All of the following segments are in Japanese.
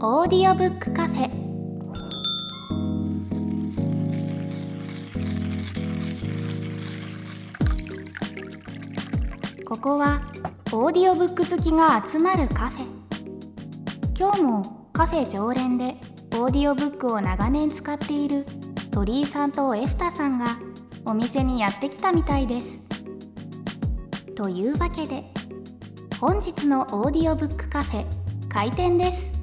オーディオブックカフェ。ここはオーディオブック好きが集まるカフェ。今日もカフェ常連でオーディオブックを長年使っている鳥居さんとエフタさんがお店にやってきたみたいです。というわけで本日のオーディオブックカフェ開店です。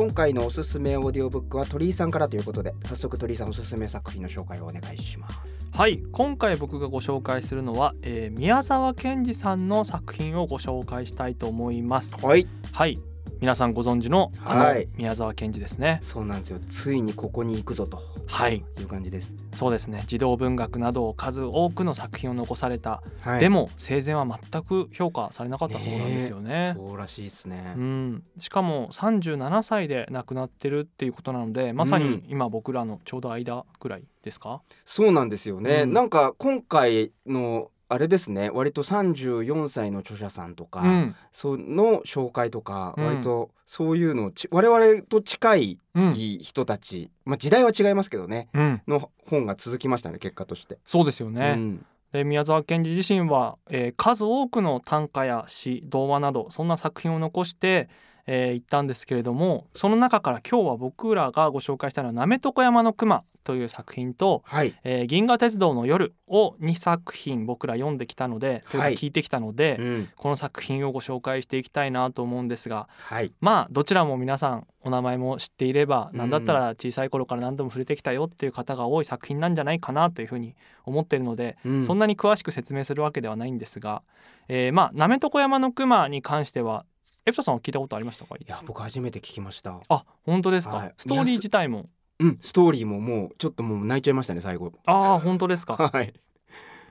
今回のおすすめオーディオブックは鳥居さんからということで早速鳥居さんおすすめ作品の紹介をお願いします。はい今回僕がご紹介するのは、えー宮沢賢治さんの作品をご紹介したいと思います。はい。はい皆さんご存知のあのはい。宮沢賢治ですね。そうなんですよ。ついにここに行くぞとはい。いう感じです。そうですね。児童文学など数多くの作品を残された、はい。でも生前は全く評価されなかったそうなんですよね。えそうらしいですね。うん、しかも37歳で亡くなってるっていうことなのでまさうん。に今僕らのちょうど間ぐらいですか、そうなんですよね、うん。なんか今回のあれですね。割と34歳の著者さんとか、うん。その紹介とかうん。割とそういうのち我々と近いうん。人たち、まあ時代は違いますけどねうん、の本が続きましたね結果として。そうですよね、うん。で宮沢賢治自身は、えー数多くの短歌や詩童話などそんな作品を残してえー行ったんですけれどもその中から今日は僕らがご紹介したのは「なめとこ山の熊」という作品とはい「えー銀河鉄道の夜」を2作品僕ら読んできたので、はい。聞いてきたので、うん。この作品をご紹介していきたいなと思うんですがはい。まあどちらも皆さんお名前も知っていればうん何だったら小さい頃から何度も触れてきたよっていう方が多い作品なんじゃないかなというふうに思っているので、うん。そんなに詳しく説明するわけではないんですが、えーまあなめとこ山の熊に関してはエプタさんは聞いたことありましたか？いや僕初めて聞きました。あ本当ですか、はい。ストーリー自体も。うんストーリーももうちょっともう泣いちゃいましたね最後。ああ本当ですか？はい。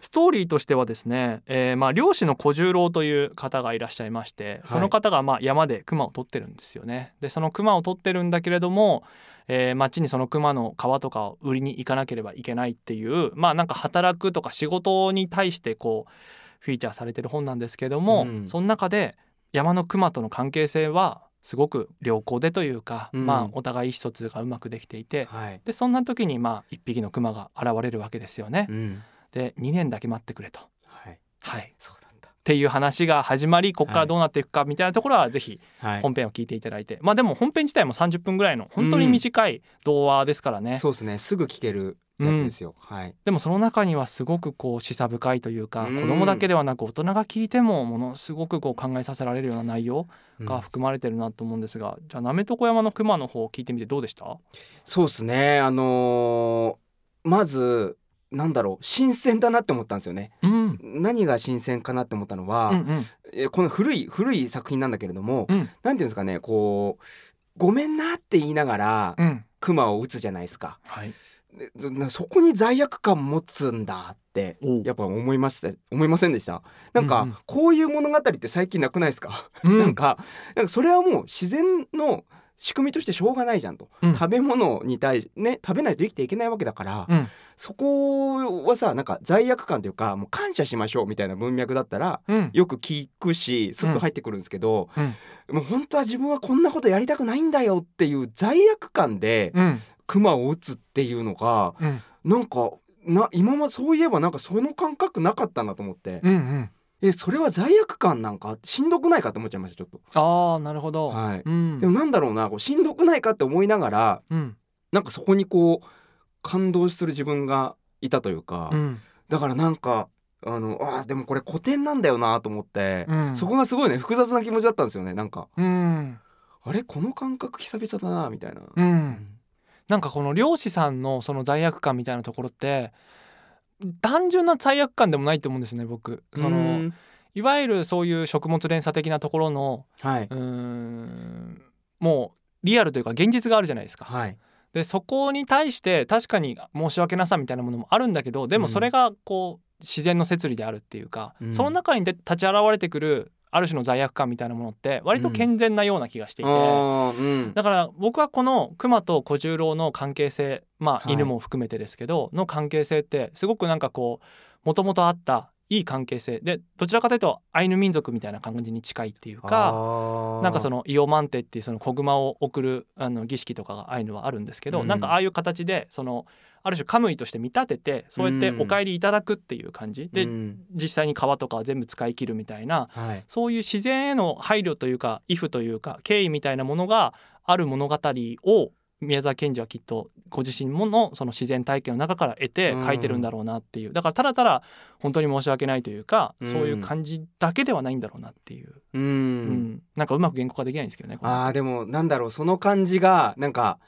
ストーリーとしてはですね、えーまあ、漁師の小十郎という方がいらっしゃいましてその方がまあ山で熊を取ってるんですよね。でその熊を取ってるんだけれども、えー町にその熊の皮とかを売りに行かなければいけないっていうまあなんか働くとか仕事に対してこうフィーチャーされてる本なんですけども、うん。その中で山の熊との関係性はすごく良好でというか、うん。まあお互い意思疎通がうまくできていてはい。でそんな時にまあ一匹の熊が現れるわけですよね。うん。で2年だけ待ってくれと。はい。はい、そうだ。っていう話が始まりここからどうなっていくかみたいなところはぜひはい。本編を聞いていただいて、まあでも本編自体も30分ぐらいの本当に短い童話ですからね、そうですね。すぐ聞けるやつですよ、はい。でもその中にはすごくこう示唆深いというか、うん。子供だけではなく大人が聞いてもものすごくこう考えさせられるような内容うん。が含まれてるなと思うんですが、じゃあなめとこ山の熊の方を聞いてみてどうでした？そうですね。あのーまずなんだろう新鮮だなって思ったんですよね。うん。何が新鮮かなって思ったのは、うんうん。えーこの古い古い作品なんだけれども、うん。なんていうんですかねこうごめんなって言いながらうん。熊を撃つじゃないですか。はい。でそこに罪悪感持つんだってやっぱ思いました思いませんでした？なんか、こういう物語って最近なくないですか、うん。なんかなんかそれはもう自然の仕組みとしてしょうがないじゃんと、うん。食べ物に対しね食べないと生きていけないわけだから、うん。そこはさなんか罪悪感というかもう感謝しましょうみたいな文脈だったらうん。よく聞くしスッと入ってくるんですけど、うん。もう本当は自分はこんなことやりたくないんだよっていう罪悪感でうん熊を撃つっていうのがうん。なんかな今までそういえばなんかその感覚なかったなと思って、うんうん。えそれは罪悪感なんかしんどくないかって思っちゃいましたちょっと。ああなるほど、はい。うん。でもなんだろうなこうしんどくないかって思いながらうん。なんかそこにこう感動する自分がいたというか、うん。だからなんかあのあーでもこれ古典なんだよなと思って、うん。そこがすごいね複雑な気持ちだったんですよねなんか。うん。あれこの感覚久々だなみたいな。うんなんかこの漁師さんのその罪悪感みたいなところって単純な罪悪感でもないと思うんですね僕。そのうん。いわゆるそういう食物連鎖的なところのはい。うーんもうリアルというか現実があるじゃないですか。はい。でそこに対して確かに申し訳なさみたいなものもあるんだけどでもそれがこう自然の摂理であるっていうか、うん。その中にで立ち現れてくるある種の罪悪感みたいなものって割と健全なような気がしていて。うん。だから僕はこの熊と小十郎の関係性まあはい。犬も含めてですけど、の関係性ってすごくなんかこうもともとあったいい関係性。でどちらかというとアイヌ民族みたいな感じに近いっていうかなんかそののイオマンテっていうその子熊を送るあの儀式とかがアイヌはあるんですけど、うん。なんかああいう形でそのある種カムイとして見立ててそうやってお帰りいただくっていう感じ、でうん。実際に川とかは全部使い切るみたいなはい。そういう自然への配慮というか畏怖というか敬意みたいなものがある物語を宮沢賢治はきっとご自身ものその自然体験の中から得て書いてるんだろうなっていう。だからただただ本当に申し訳ないというか、うん。そういう感じだけではないんだろうなっていう、うん、うん。なんかうまく言語化できないんですけどねあーでもなんだろうその感じがなんか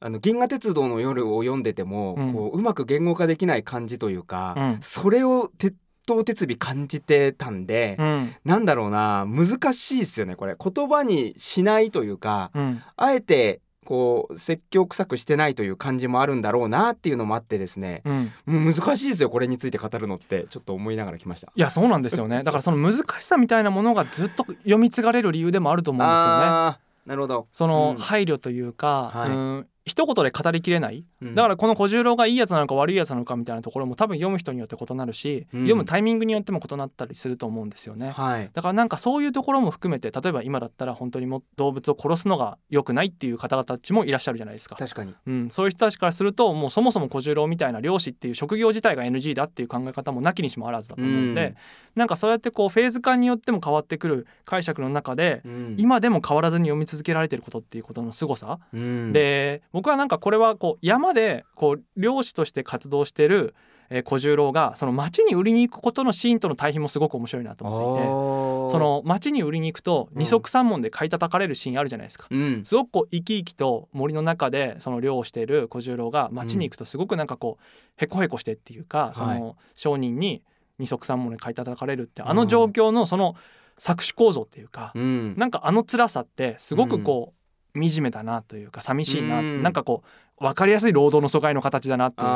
あの銀河鉄道の夜を読んでても、うん。こううまく言語化できない感じというか、うん。それを鉄頭鉄尾感じてたんで、うん。なんだろうな難しいですよねこれ。言葉にしないというかうん。あえてこう説教臭くしてないという感じもあるんだろうなっていうのもあってですねうん、難しいですよこれについて語るのってちょっと思いながら来ました。いやそうなんですよね。だからその難しさみたいなものがずっと読み継がれる理由でもあると思うんですよね。なるほど。そのうん。配慮というか、はい。うん一言で語りきれない。うん。だからこの小十郎がいいやつなのか悪いやつなのかみたいなところも多分読む人によって異なるし、うん。読むタイミングによっても異なったりすると思うんですよね。はい。だからなんかそういうところも含めて例えば今だったら本当にもう動物を殺すのが良くないっていう方々たちもいらっしゃるじゃないですか。確かに。うん、そういう人たちからするともうそもそも小十郎みたいな漁師っていう職業自体が NG だっていう考え方もなきにしもあらずだと思うんで、うん。なんかそうやってこうフェーズ感によっても変わってくる解釈の中で、うん。今でも変わらずに読み続けられてることっていうことの凄さ、うん。で僕はなんかこれはこう山でこう漁師として活動してるえー小十郎がその町に売りに行くことのシーンとの対比もすごく面白いなと思っていてそその町に売りに行くとうん。二足三門で買い叩かれるシーンあるじゃないですか。うん。すごくこう生き生きと森の中でその漁をしている小十郎が町に行くとすごくなんかこうへこへこしてっていうかその商人に二足三門で買い叩かれるってあの状況のその搾取構造っていうかうん。なんかあの辛さってすごくこう惨めだなというか寂しいな、うん。なんかこう分かりやすい労働の阻害の形だなっていうか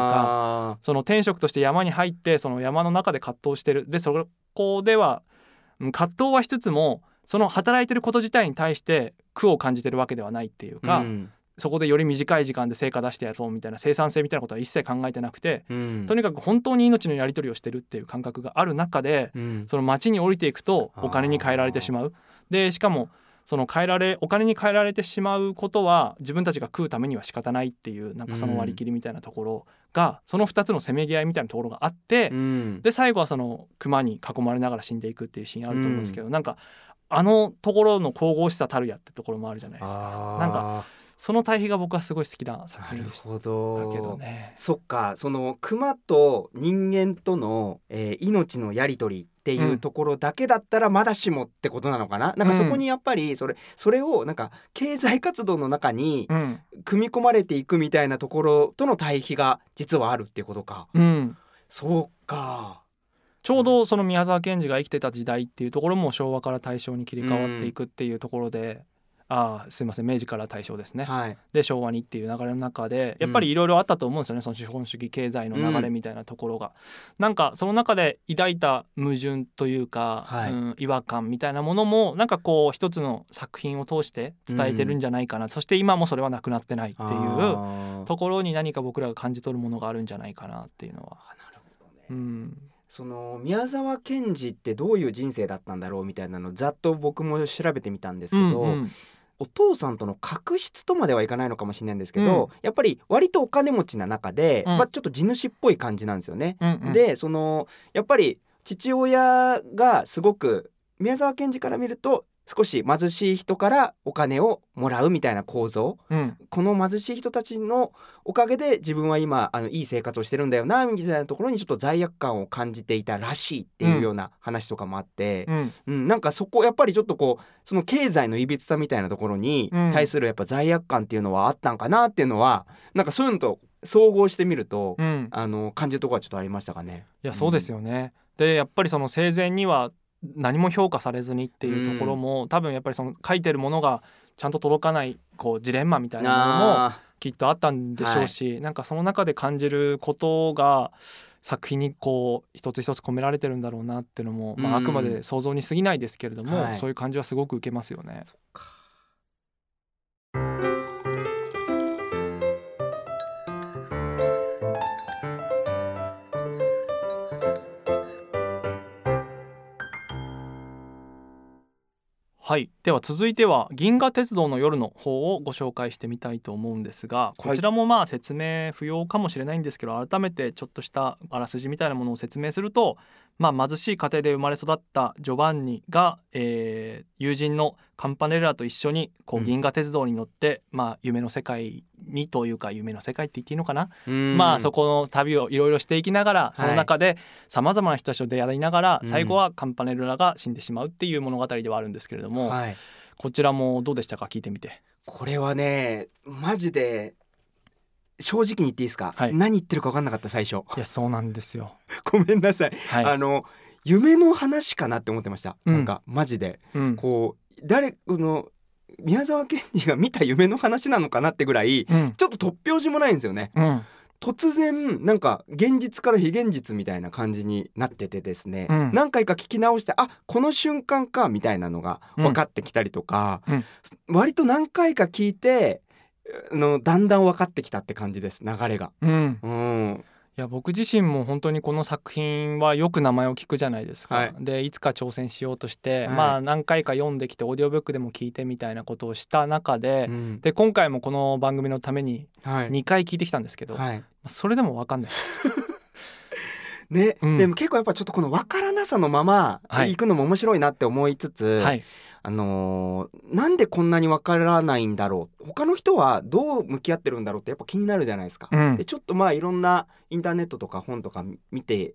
あその天職として山に入ってその山の中で葛藤してる。でそこではうん葛藤はしつつもその働いてること自体に対して苦を感じてるわけではないっていうーか、うん。そこでより短い時間で成果出してやろうみたいな生産性みたいなことは一切考えてなくて、うん。とにかく本当に命のやり取りをしてるっていう感覚がある中で、うん。その町に降りていくとお金に換えられてしまう。でしかもその変えられお金に換えられてしまうことは自分たちが食うためには仕方ないっていうなんかその割り切りみたいなところが、その2つのせめぎ合いみたいなところがあって、うん。で最後はその熊に囲まれながら死んでいくっていうシーンあると思うんですけど、なんかあのところの神々しさたるやってところもあるじゃないですか。なんかその対比が僕はすごい好きな作なる品でした。ほど。けどね。そっか。その熊と人間との、えー命のやり取りっていうところだけだったらまだしもってことなのかな、なんかそこにやっぱりそれそれをなんか経済活動の中にうん。組み込まれていくみたいなところとの対比が実はあるっていうことか。うん、そうか。ちょうどその宮沢賢治が生きてた時代っていうところも昭和から大正に切り替わっていくっていうところで、ああすいません明治から大正ですね、はい。で昭和にっていう流れの中でやっぱりいろいろあったと思うんですよね、その資本主義経済の流れみたいなところが、なんかその中で抱いた矛盾というか、はい。うん違和感みたいなものもなんかこう一つの作品を通して伝えてるんじゃないかな、そして今もそれはなくなってないっていうところに何か僕らが感じ取るものがあるんじゃないかなっていうのは。あなるほどね。うん。その宮沢賢治ってどういう人生だったんだろうみたいなのざっと僕も調べてみたんですけど、うんうんお父さんとの確執とまではいかないのかもしれないんですけど、やっぱり割とお金持ちな中で、うん。まあ、ちょっと地主っぽい感じなんですよね。うんうん。でそのやっぱり父親がすごく宮沢賢治から見ると少し貧しい人からお金をもらうみたいな構造。うん。この貧しい人たちのおかげで自分は今あのいい生活をしてるんだよなみたいなところにちょっと罪悪感を感じていたらしいっていうような話とかもあって、うん。うん、なんかそこやっぱりちょっとこうその経済のいびつさみたいなところにうん。対するやっぱ罪悪感っていうのはあったんかなっていうのはなんかそういうのと総合してみると、うん。あの感じるところはちょっとありましたかね。いやそうですよね。でやっぱりその生前には何も評価されずにっていうところも、多分やっぱりその書いてるものがちゃんと届かないこうジレンマみたいなものもあきっとあったんでしょうし、なんかその中で感じることが作品にこう一つ一つ込められてるんだろうなっていうのも、まあ、あうん。くまで想像に過ぎないですけれども、はい。そういう感じはすごく受けますよね。はい。では続いては銀河鉄道の夜の方をご紹介してみたいと思うんですがこちらもまあ説明不要かもしれないんですけど改めてちょっとしたあらすじみたいなものを説明するとまあ、貧しい家庭で生まれ育ったジョバンニが、えー、友人のカンパネラと一緒にこう銀河鉄道に乗って、うん、まあ、夢の世界にというか夢の世界って言っていいのかな、まあ、そこの旅をいろいろしていきながらその中でさまざまな人たちと出会いながら、最後はカンパネラが死んでしまうっていう物語ではあるんですけれども、はい、こちらもどうでしたか？聞いてみて。これはねマジで正直に言っていいですか、はい、何言ってるか分かんなかった最初。いやそうなんですよ。ごめんなさい、はい、あの夢の話かなって思ってました、うん、なんかマジで、うん、こう誰の宮沢賢治が見た夢の話なのかなってぐらい、うん、ちょっと突拍子もないんですよね、突然なんか現実から非現実みたいな感じになっててですね、うん、何回か聞き直してあこの瞬間かみたいなのが分かってきたりとか、うん、割と何回か聞いてのだんだん分かってきたって感じです流れが。うん、うん。いや僕自身も本当にこの作品はよく名前を聞くじゃないですか、はい、でいつか挑戦しようとして、はい、まあ何回か読んできてオーディオブックでも聞いてみたいなことをした中でうん、で今回もこの番組のために2回聞いてきたんですけど、はい、それでも分かんない。ね、うん、でも結構やっぱちょっとこの分からなさのまま行くのも面白いなって思いつつ、はいあのー、なんでこんなにわからないんだろう。他の人はどう向き合ってるんだろうってやっぱ気になるじゃないですか。うん、でちょっとまあいろんなインターネットとか本とか見て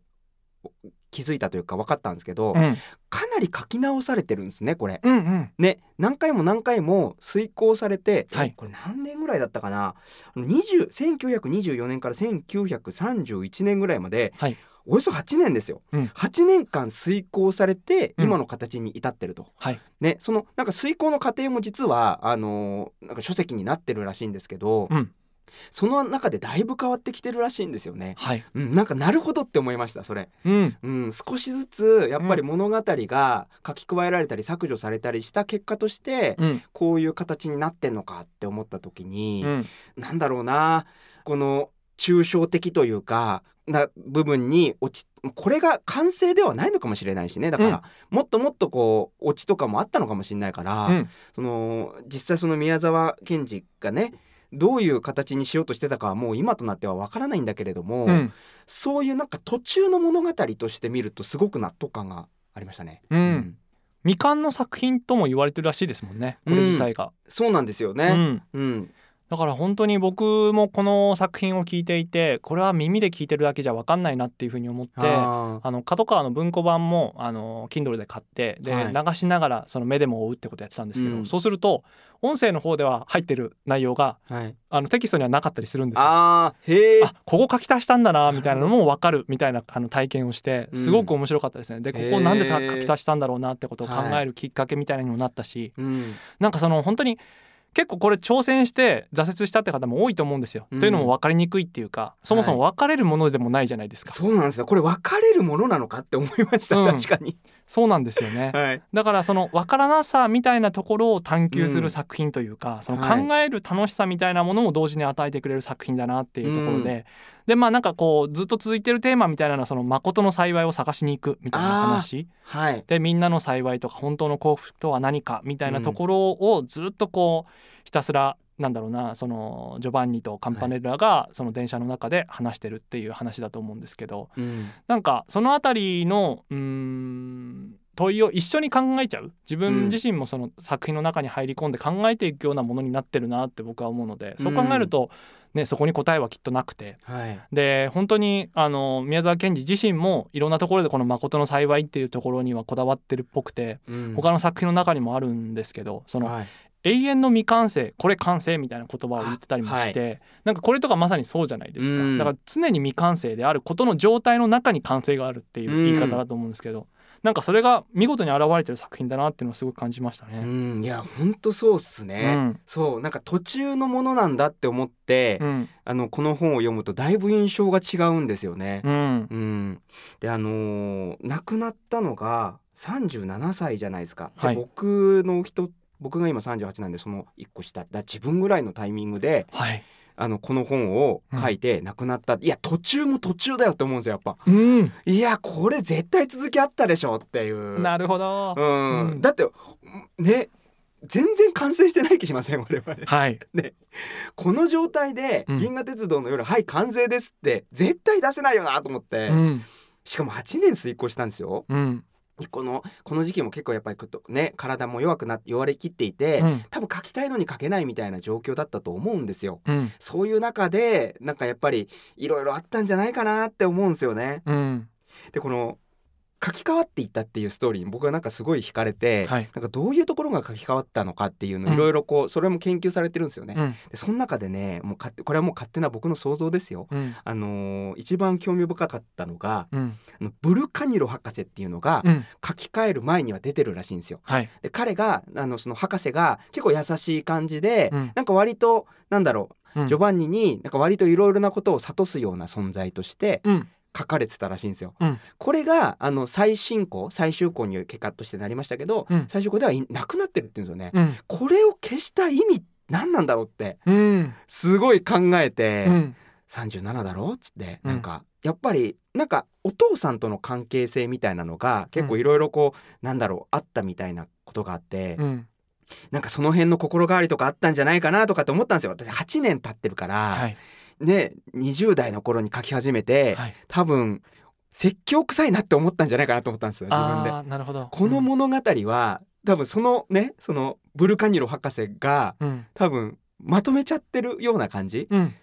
気づいたというか分かったんですけど、うん、かなり書き直されてるんですねこれ。うんうん、ね何回も何回も遂行されて、はい、これ何年ぐらいだったかな？1924年から1931年ぐらいまで、はいおよそ8年ですよ、うん、8年間遂行されて今の形に至ってると、うんはい、ね、そのなんか遂行の過程も実はあのー、なんか書籍になってるらしいんですけど、うん、その中でだいぶ変わってきてるらしいんですよね。はい、うん、なんかなるほどって思いましたそれ、うん、うん、少しずつやっぱり物語が書き加えられたり削除されたりした結果として、うん、こういう形になってんのかって思った時に、うん、なんだろうなこの抽象的というかな部分に落ちこれが完成ではないのかもしれないしね。だから、うん、もっともっとこうオチとかもあったのかもしれないから、うん、その実際その宮沢賢治がねどういう形にしようとしてたかはもう今となってはわからないんだけれども、うん、そういうなんか途中の物語として見るとすごく納得感がありましたね。うん。未完の作品とも言われてるらしいですもんねこれ自体が、そうなんですよね、うんだから本当に僕もこの作品を聞いていてこれは耳で聞いてるだけじゃ分かんないなっていうふうに思ってあの角川の文庫版もあの Kindle で買ってで、はい、流しながらその目でも追うってことやってたんですけど、うん、そうすると音声の方では入ってる内容が、はい、あのテキストにはなかったりするんですよ。あへあここ書き足したんだなみたいなのも分かるみたいなあの体験をしてすごく面白かったですね。でここなんで書き足したんだろうなってことを考えるきっかけみたいなにもなったし、はいうん、なんかその本当に結構これ挑戦して挫折したって方も多いと思うんですよ。うん、というのも分かりにくいっていうかそもそも分かれるものでもないじゃないですか。はい、そうなんですよこれ分かれるものなのかって思いました、うん、確かに。そうなんですよね、はい、だからその分からなさみたいなところを探求する作品というか、うん、その考える楽しさみたいなものも同時に与えてくれる作品だなっていうところで、でまあなんかこうずっと続いてるテーマみたいなのはその誠の幸いを探しに行くみたいな話、はい、でみんなの幸いとか本当の幸福とは何かみたいなところをずっとこうひたすらなんだろうなそのジョバンニとカンパネラがその電車の中で話してるっていう話だと思うんですけど、うん、なんかその辺りのうん問いを一緒に考えちゃう。自分自身もその作品の中に入り込んで考えていくようなものになってるなって僕は思うのでそう考えると、ね、そこに答えはきっとなくて、はい、で本当にあの宮沢賢治自身もいろんなところでこの「誠の幸い」っていうところにはこだわってるっぽくて、うん、他の作品の中にもあるんですけどその、はい、永遠の未完成これ完成みたいな言葉を言ってたりもして、はい、なんかこれとかまさにそうじゃないですか、うん、だから常に未完成であることの状態の中に完成があるっていう言い方だと思うんですけど、うん、なんかそれが見事に現れてる作品だなっていうのをすごく感じましたね。うん、いや本当そうっすね、うん、そうなんか途中のものなんだって思って、うん、あのこの本を読むとだいぶ印象が違うんですよね。うん、であのー、亡くなったのが37歳じゃないですか。はい、僕の人僕が今38なんでその1個下。だ自分ぐらいのタイミングで、はい、あのこの本を書いて亡くなった、いや途中も途中だよって思うんですよやっぱ。うん。いやこれ絶対続きあったでしょっていう。なるほど、うん。うん。だってね全然完成してない気しません？我々。はい。この状態で「うん。銀河鉄道の夜、はい完成です」って絶対出せないよなと思って、うん。しかも8年遂行したんですよ。うんこのこの時期も結構やっぱりね体も弱くなって弱りきっていて、うん。多分書きたいのに書けないみたいな状況だったと思うんですよ。うん。そういう中でなんかやっぱりいろいろあったんじゃないかなって思うんですよね。うん。でこの書き換わっていったっていうストーリーに僕はなんかすごい惹かれて、はい。なんかどういうところが書き換わったのかっていうのうん。いろいろこうそれも研究されてるんですよね。うん。でその中でねもう勝手これはもう勝手な僕の想像ですよ。うん。あのー一番興味深かったのがうん。あのブルカニロ博士っていうのがうん。書き換える前には出てるらしいんですよ。はい。で彼があのその博士が結構優しい感じで、うん。なんか割となんだろう、うん。ジョバンニになんか割といろいろなことを諭すような存在としてうん書かれてたらしいんですよ。うん。これがあの最新項最終項に結果としてなりましたけど、うん。最終項ではいなくなってるっていうんですよね。うん。これを消した意味何なんだろうってうん。すごい考えて、うん。37だろっつって、うん。なんかやっぱりなんかお父さんとの関係性みたいなのが結構いろいろこう、なんだろうあったみたいなことがあって、うん。なんかその辺の心変わりとかあったんじゃないかなとかって思ったんですよ。私8年経ってるから、はいね20代の頃に書き始めて、はい。多分説教臭いなって思ったんじゃないかなと思ったんですよ自分で。なるほど。この物語は多分そのねそのブルカニロ博士がうん。多分まとめちゃってるような感じうん。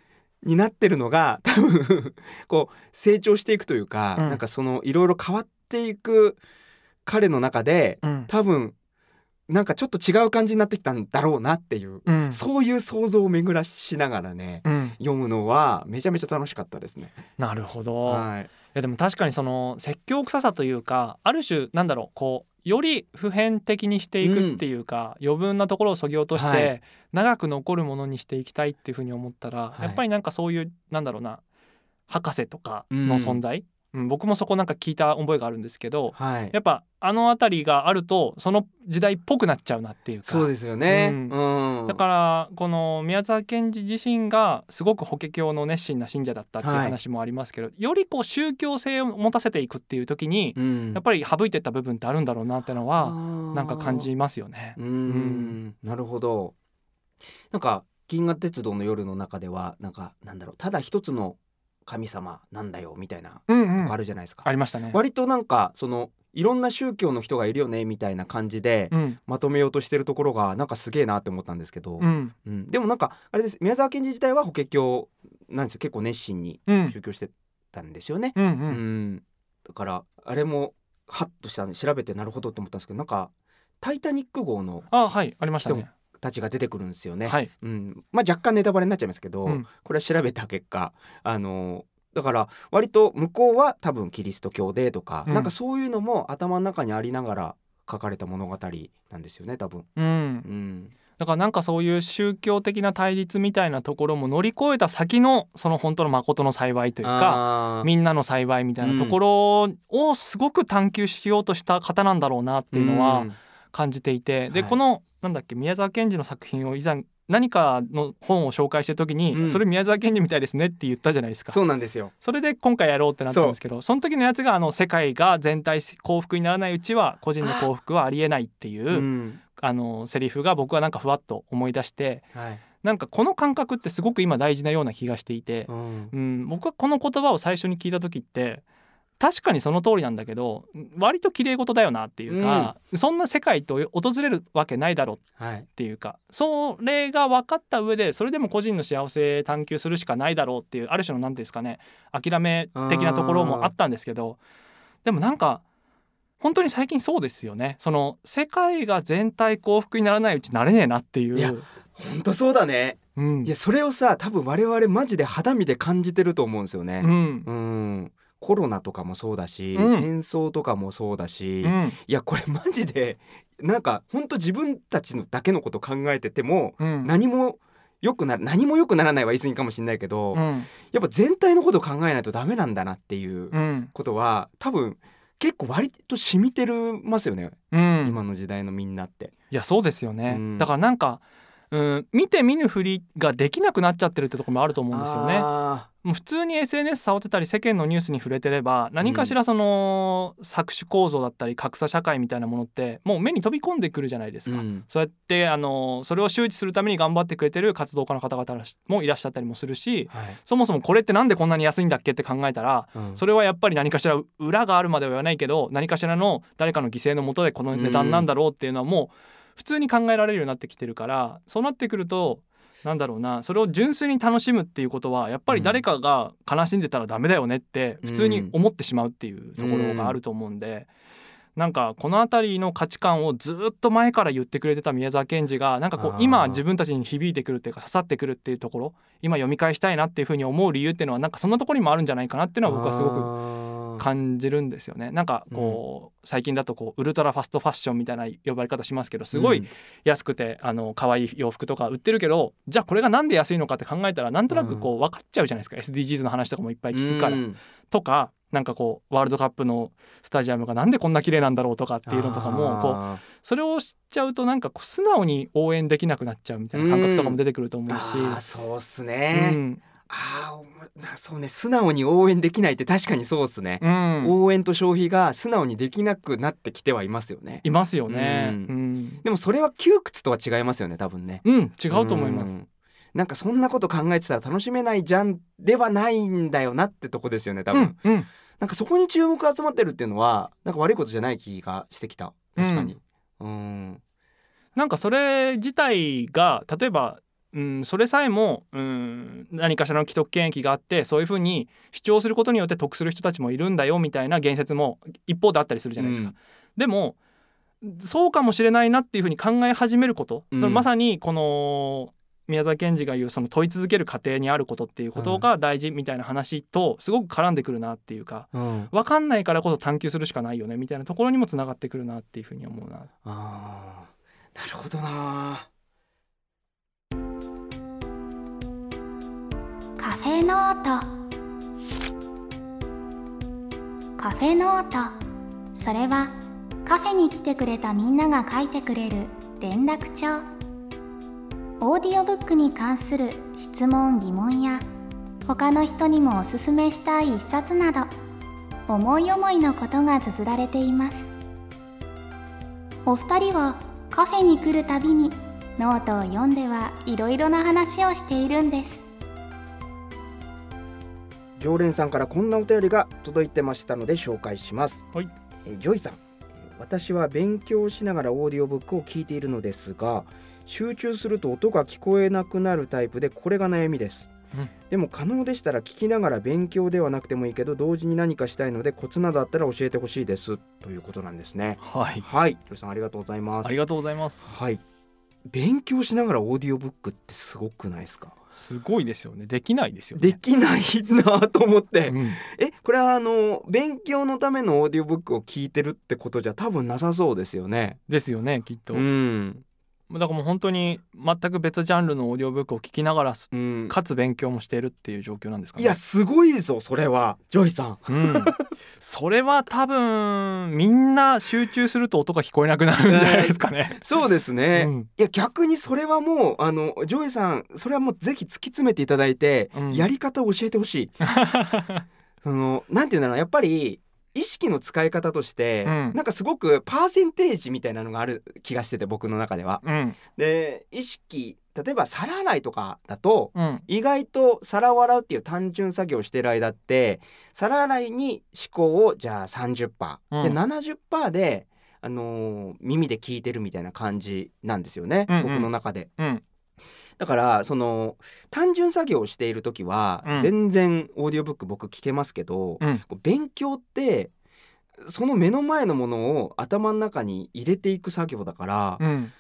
になってるのが 多分こう成長していくというか、うん。なんかそのいろいろ変わっていく彼の中でうん。多分なんかちょっと違う感じになってきたんだろうなっていう、うん。そういう想像を巡らしながらね、うん。読むのはめちゃめちゃ楽しかったですね。なるほど、はい、いやでも確かにその説教臭さというかある種なんだろうこうより普遍的にしていくっていうか、余分なところをそぎ落として、はい。長く残るものにしていきたいっていうふうに思ったら、はい。やっぱりなんかそういうなんだろうな博士とかの存在、うん僕もそこなんか聞いた覚えがあるんですけどはい、やっぱあの辺りがあるとその時代っぽくなっちゃうなっていうか。そうですよね。うん。うん。だからこの宮沢賢治自身がすごく法華経の熱心な信者だったっていうはい。話もありますけど、よりこう宗教性を持たせていくっていう時に、うん。やっぱり省いてった部分ってあるんだろうなってのはななんか感じますよね。う。ーん。なるほど。なんか「銀河鉄道の夜」の中ではなんかなんだろうただ一つの神様なんだよみたいなあるじゃないですか、ありましたね。割となんかそのいろんな宗教の人がいるよねみたいな感じでうん。まとめようとしてるところがなんかすげえなって思ったんですけど、うん。うん。でもなんかあれです。宮沢賢治自体は法華経なんですよ。結構熱心にうん。宗教してたんですよね。うんううん。んだからあれもハッとしたんで調べてなるほどって思ったんですけどなんか「タイタニック号」のあはい。ありましたね。たちが出てくるんですよね。はい。うん、まあ若干ネタバレになっちゃいますけど、うんこれは調べた結果あのだから割と向こうは多分キリスト教でとか、うんなんかそういうのも頭の中にありながら書かれた物語なんですよね多分。うんう。ん、だからなんかそういう宗教的な対立みたいなところも乗り越えた先のその本当の誠の幸いというか。みんなの幸いみたいなところをすごく探求しようとした方なんだろうなっていうのはうん感じていて、ではい。このなんだっけ宮沢賢治の作品を以前何かの本を紹介してる時に、うんそれ宮沢賢治みたいですねって言ったじゃないですか。そうなんですよ。それで今回やろうってなったんですけどその時のやつがあの世界が全体幸福にならないうちは個人の幸福はありえないっていううん。あのセリフが僕はなんかふわっと思い出してはい。なんかこの感覚ってすごく今大事なような気がしていてう、ん。うん、僕はこの言葉を最初に聞いた時って確かにその通りなんだけど割と綺麗事だよなっていうか、そんな世界と訪れるわけないだろうはいっていうかそれが分かった上でそれでも個人の幸せ探求するしかないだろうっていうある種の何ていうんですかね諦め的なところもあったんですけどでもなんか本当に最近そうですよねその世界が全体幸福にならないうちなれねえなっていう。いや本当そうだね。うんいやそれをさ多分我々マジで肌身で感じてると思うんですよね。うんうんコロナとかもそうだし、うん。戦争とかもそうだし、いうん。やこれマジでなんか本当自分たちのだけのこと考えててもうん。何も良くな何も良くならないは言い過ぎかもしれないけど、うん。やっぱ全体のことを考えないとダメなんだなっていううん。ことは多分結構割と染みてるますよね、うん。今の時代のみんなって。いやそうですよね、うん。だからなんかうん、見て見ぬふりができなくなっちゃってるってところもあると思うんですよね。普通に SNS 触ってたり世間のニュースに触れてれば何かしらその搾取構造だったり格差社会みたいなものってもう目に飛び込んでくるじゃないですか。ーうん。そうやってあのそれを周知するために頑張ってくれてる活動家の方々もいらっしゃったりもするしはい。そもそもこれってなんでこんなに安いんだっけって考えたらうん。それはやっぱり何かしら裏があるまでは言わないけど何かしらの誰かの犠牲のもとでこの値段なんだろうっていうのはもう普通に考えられるようになってきてるからそうなってくるとなんだろうな。それを純粋に楽しむっていうことはやっぱり誰かが悲しんでたらダメだよねって普通に思ってしまうっていうところがあると思うんで。なんかこの辺りの価値観をずっと前から言ってくれてた宮沢賢治がなんかこう今自分たちに響いてくるっていうか刺さってくるっていうところ今読み返したいなっていうふうに思う理由っていうのはなんかそんなところにもあるんじゃないかなっていうのは僕はすごくく感じるんですよね。なんかこう、最近だとこうウルトラファストファッションみたいな呼ばれ方しますけどすごい安くてあの可愛い洋服とか売ってるけどじゃあこれがなんで安いのかって考えたらなんとなくこう分かっちゃうじゃないですか、SDGs の話とかもいっぱい聞くから。とかなんかこうワールドカップのスタジアムがなんでこんな綺麗なんだろうとかっていうのとかもこうあそれを知っちゃうとなんか素直に応援できなくなっちゃうみたいな感覚とかも出てくると思うし。ーそうっすうね、んああそうね素直に応援できないって確かにそうっすね、うん。応援と消費が素直にできなくなってきてはいますよね。いますよね。ううん、でもそれは窮屈とは違いますよね多分ね。うん、違うと思います。ん。なんかそんなこと考えてたら楽しめないじゃんではないんだよなってとこですよね多分、うん、うん、なんかそこに注目集まってるっていうのはなんか悪いことじゃない気がしてきた。確かに。うん。なんかそれ自体が例えば、うん、それさえも、うん、何かしらの既得権益があってそういうふうに主張することによって得する人たちもいるんだよみたいな言説も一方であったりするじゃないですか。うん。でもそうかもしれないなっていうふうに考え始めること、うん。そのまさにこの宮沢賢治が言うその問い続ける過程にあることっていうことが大事みたいな話とすごく絡んでくるなっていうかうん、分かんないからこそ探求するしかないよねみたいなところにもつながってくるなっていうふうに思うな。あー。なるほどなフェノート。カフェノート。それはカフェに来てくれたみんなが書いてくれる連絡帳。オーディオブックに関する質問疑問や他の人にもおすすめしたい一冊など思い思いのことが綴られています。お二人はカフェに来るたびにノートを読んではいろいろな話をしているんです。常連さんからこんなお便りが届いてましたので紹介します、はい。えージョイさん。えー私は勉強しながらオーディオブックを聞いているのですが集中すると音が聞こえなくなるタイプでこれが悩みです、うん。でも可能でしたら聞きながら勉強ではなくてもいいけど同時に何かしたいのでコツなどあったら教えてほしいです。ということなんですね。はい。はい。ジョイさんありがとうございます。ありがとうございます。はい。勉強しながらオーディオブックってすごくないですか？すごいですよね。できないですよね。できないなと思って、うんえこれはあの勉強のためのオーディオブックを聞いてるってことじゃ多分なさそうですよね。ですよねきっと。うん、だからもう本当に全く別ジャンルのオーディオブックを聞きながらすうん、かつ勉強もしているっていう状況なんですかね。いやすごいぞそれはジョイさん。うん、それは多分みんな集中すると音が聞こえなくなるんじゃないですかね。そうですね。うんいや逆にそれはもうあのジョイさんそれはもうぜひ突き詰めていただいて、うんやり方を教えてほしい。そのなんていうんだろうやっぱり意識の使い方として、うん。なんかすごくパーセンテージみたいなのがある気がしてて僕の中では。うん。で意識例えば皿洗いとかだとうん。意外と皿を洗うっていう単純作業をしてる間って皿洗いに思考をじゃあ30%、うん。で70%で、あのー耳で聞いてるみたいな感じなんですよね、うんうん。僕の中で。うんだからその単純作業をしている時は、うん。全然オーディオブック僕聞けますけど、うん。勉強ってその目の前のものを頭の中に入れていく作業だから、うん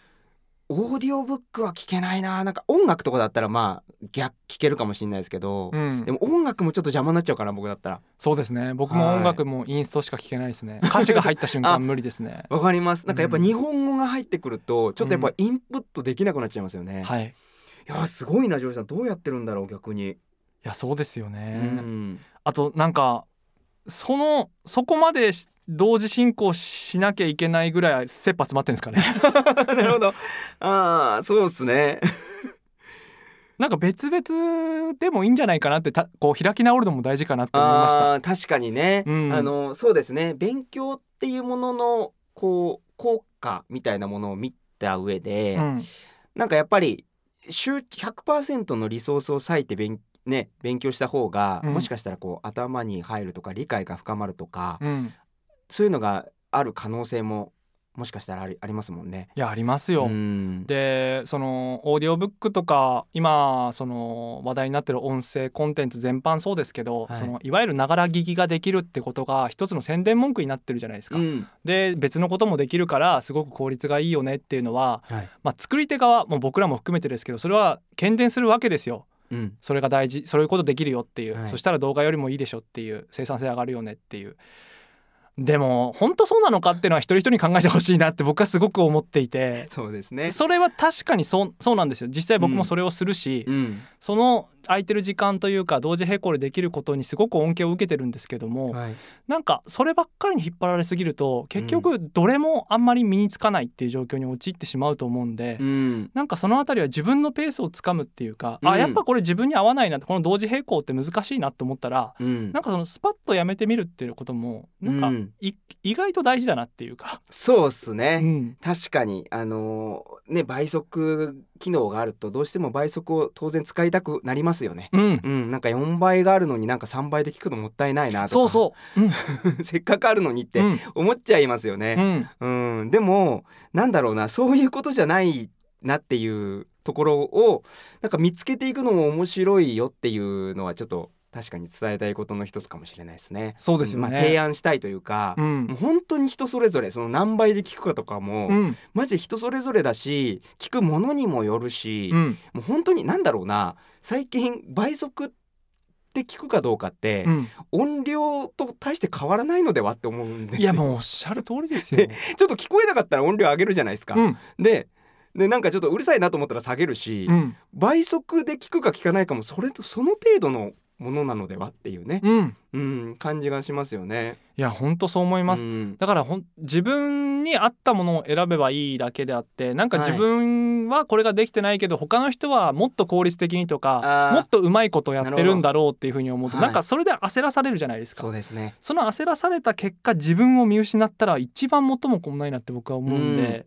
オーディオブックは聞けないな。なんか音楽とかだったらまあ逆聞けるかもしれないですけど、うん。でも音楽もちょっと邪魔になっちゃうかな僕だったら。そうですね。僕もはい。音楽もインストしか聴けないですね。歌詞が入った瞬 あ間無理ですね。わかります。なんかやっぱうん。日本語が入ってくるとちょっとやっぱうん。インプットできなくなっちゃいますよね、い、はい。やすごいなジョージさん。どうやってるんだろう逆に、いやそうですようね、ん。あとなんかそのそこまでし同時進行しなきゃいけないぐらい切羽詰まってんですかね。なるほど。ああそうっすね。なんか別々でもいいんじゃないかなってたこう開き直るのも大事かなって思いました。確かにね、うん。あのそうですね。勉強っていうもののこう効果みたいなものを見た上で、うん。なんかやっぱり週100%のリソースを割いて勉,、ね、勉強した方が、うん。もしかしたらこう頭に入るとか理解が深まるとか、うんそういうのがある可能性ももしかしたらありありますもんね。いやありますよ、うん。でそのオーディオブックとか今その話題になってる音声コンテンツ全般そうですけど、はい。い、そのいわゆるながら聞きができるってことが一つの宣伝文句になってるじゃないですか。うん。で別のこともできるからすごく効率がいいよねっていうのは、はい。まあ、作り手側もう僕らも含めてですけどそれは喧伝するわけですよ。うん。それが大事そういうことできるよっていう、はい。そしたら動画よりもいいでしょっていう生産性上がるよねっていうでも本当そうなのかっていうのは一人一人に考えてほしいなって僕はすごく思っていて。そうですね。それは確かにそうそうなんですよ。実際僕もそれをするし、うん。その空いてる時間というか同時並行でできることにすごく恩恵を受けてるんですけども、はい。なんかそればっかりに引っ張られすぎると結局どれもあんまり身につかないっていう状況に陥ってしまうと思うんで、うん。なんかそのあたりは自分のペースをつかむっていうか、うん。あやっぱこれ自分に合わないなってこの同時並行って難しいなって思ったらうん。なんかそのスパッとやめてみるっていうこともなんかうん。い意外と大事だなっていうか、そうっすうね。ん、確かにあのーね倍速機能があるとどうしても倍速を当然使いたくなりますよね。うん。う、ん、なんか4倍があるのになんか3倍で聞くのもったいないなとか。そうそう、うん。せっかくあるのにってうん。思っちゃいますようね。ん、うん、でもなんだろうなそういうことじゃないなっていうところをなんか見つけていくのも面白いよっていうのはちょっと確かに伝えたいことの一つかもしれないですね。そうですよねまあ、提案したいというか、うんもう本当に人それぞれその何倍で聞くかとかも、うんマジで人それぞれだし聞くものにもよるし、うんもう本当に何だろうな最近倍速って聞くかどうかって、うん音量と大して変わらないのではって思うんですよ。いやもうおっしゃる通りですよ。ちょっと聞こえなかったら音量上げるじゃないですか。うんででなんかちょっとうるさいなと思ったら下げるし、うん倍速で聞くか聞かないかもそれとその程度のものなのではっていうね、うん。うん、感じがしますよね。いや本当そう思います。うん。だからほん自分に合ったものを選べばいいだけであってなんかはい。自分はこれができてないけど、他の人はもっと効率的にとかもっとうまいことやってるんだろうっていうふうに思うとなんかそれで焦らされるじゃないですか。そうですね。その焦らされた結果自分を見失ったら一番最もこないなって僕は思うんで、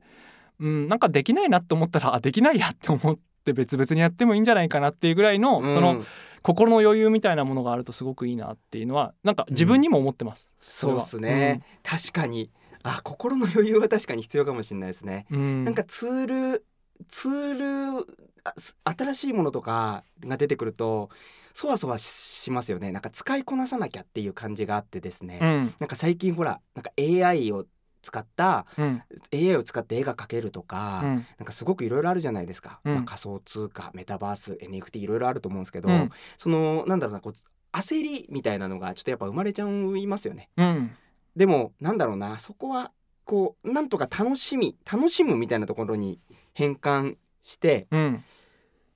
うんなんかできないなって思ったらあできないやって思って別々にやってもいいんじゃないかなっていうぐらいの、うん。その心の余裕みたいなものがあるとすごくいいなっていうのはなんか自分にも思ってます。そうですね、確かに。あ心の余裕は確かに必要かもしれないですね。うん。なんかツールツール新しいものとかが出てくるとそわそわししますよね。なんか使いこなさなきゃっていう感じがあってですね、うん。なんか最近ほらなんか AI を使ったうん、AI を使って絵が描けるとか、うん。なんかすごくいろいろあるじゃないですか、うん。まあ、仮想通貨メタバース NFT いろいろあると思うんですけど、うん。そのなんだろうなこう焦りみたいなのがちょっとやっぱ生まれちゃいますよね。うん。でもなんだろうなそこはこうなんとか楽しみ楽しむみたいなところに変換してうん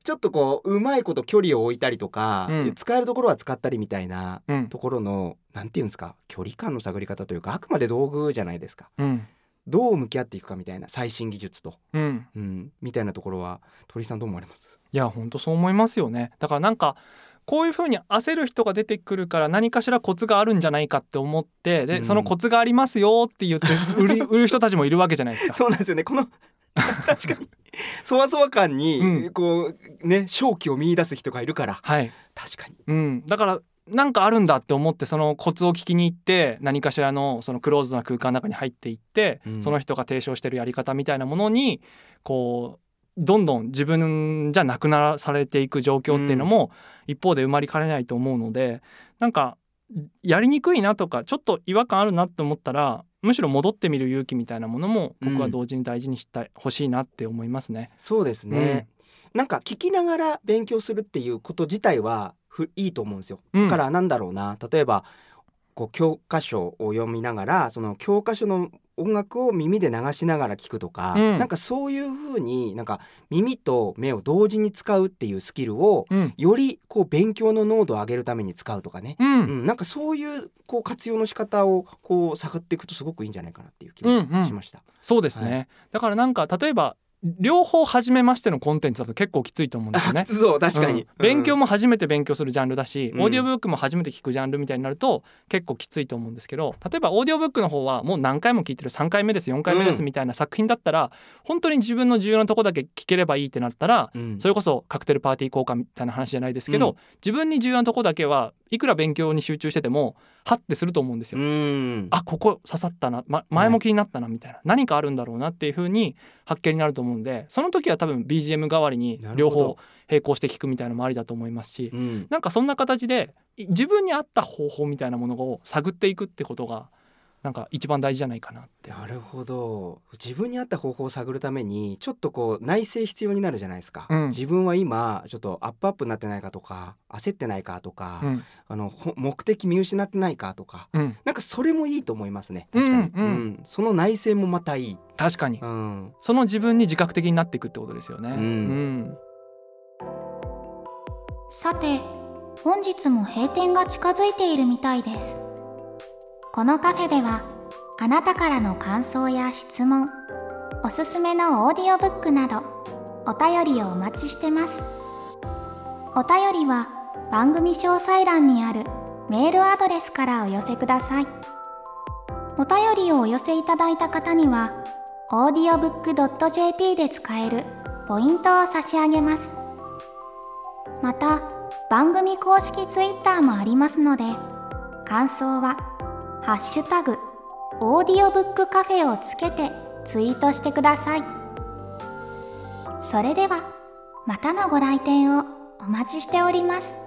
ちょっとこううまいこと距離を置いたりとか、うん。使えるところは使ったりみたいなうん。ところのなんていうんですか距離感の探り方というかあくまで道具じゃないですか。うん。どう向き合っていくかみたいな最新技術と、うん。うん、みたいなところは鳥居さんどう思われます？いや本当そう思いますよね。だからなんかこういうふうに焦る人が出てくるから何かしらコツがあるんじゃないかって思ってで、うん。そのコツがありますよって言って売り売る人たちもいるわけじゃないですか。そうなんですよね。この 確かに。そわそわ感に、うん。こうね正気を見出す人がいるから。はい、確かに。うん、だからなんかあるんだって思ってそのコツを聞きに行って何かしらのそのクローズドな空間の中に入っていって、うん。その人が提唱してるやり方みたいなものにこうどんどん自分じゃなくならされていく状況っていうのも一方で埋まりかねないと思うのでなんかやりにくいなとかちょっと違和感あるなって思ったらむしろ戻ってみる勇気みたいなものも僕は同時に大事にしたい、欲しいなって思いますね。そうですね、なんか聞きながら勉強するっていうこと自体はふいいと思うんですよ。うん。だからなんだろうな。例えばこう教科書を読みながらその教科書の音楽を耳で流しながら聞くとか、うん。なんかそういう風になんか耳と目を同時に使うっていうスキルをうん。よりこう勉強の濃度を上げるために使うとかね、ううん。ん、なんかそういうこう活用の仕方をこう探っていくとすごくいいんじゃないかなっていう気うんうん。がしました。そうですね、はだからなんか例えば両方初めましてのコンテンツだと結構きついと思うんですよね。あ。そう確かに、うん。勉強も初めて勉強するジャンルだし、うん。オーディオブックも初めて聞くジャンルみたいになると結構きついと思うんですけど例えばオーディオブックの方はもう何回も聞いてる3回目です4回目ですうんみたいな作品だったら、本当に自分の重要なとこだけ聞ければいいってなったら、うん。それこそカクテルパーティー効果みたいな話じゃないですけど、うん。自分に重要なとこだけはいくら勉強に集中しててもハッてすると思うんですよ。うん。あここ刺さったな、ま、前も気になったなみたいな、何かあるんだろうなっていう風に発見になると思うんでその時は多分 BGM 代わりに両方並行して聞くみたいなのもありだと思いますし、うん。なんかそんな形でい自分に合った方法みたいなものを探っていくってことがなんか一番大事じゃないかなって。なるほど。自分に合った方法を探るためにちょっとこう内省必要になるじゃないですか、うん。自分は今ちょっとアップアップになってないかとか焦ってないかとか、うん。あのほ目的見失ってないかとかうん、なんかそれもいいと思いますね。確かに、うん。うん。その内省もまたいい、確かに。うん、その自分に自覚的になっていくってことですよね。うん。うん。さて本日も閉店が近づいているみたいですこのカフェではあなたからの感想や質問おすすめのオーディオブックなどお便りをお待ちしてます。お便りは番組詳細欄にあるメールアドレスからお寄せください。お便りをお寄せいただいた方には audiobook.jp で使えるポイントを差し上げます。また番組公式 Twitter もありますので感想は「ハッシュタグオーディオブックカフェ」をつけてツイートしてください。それではまたのご来店をお待ちしております。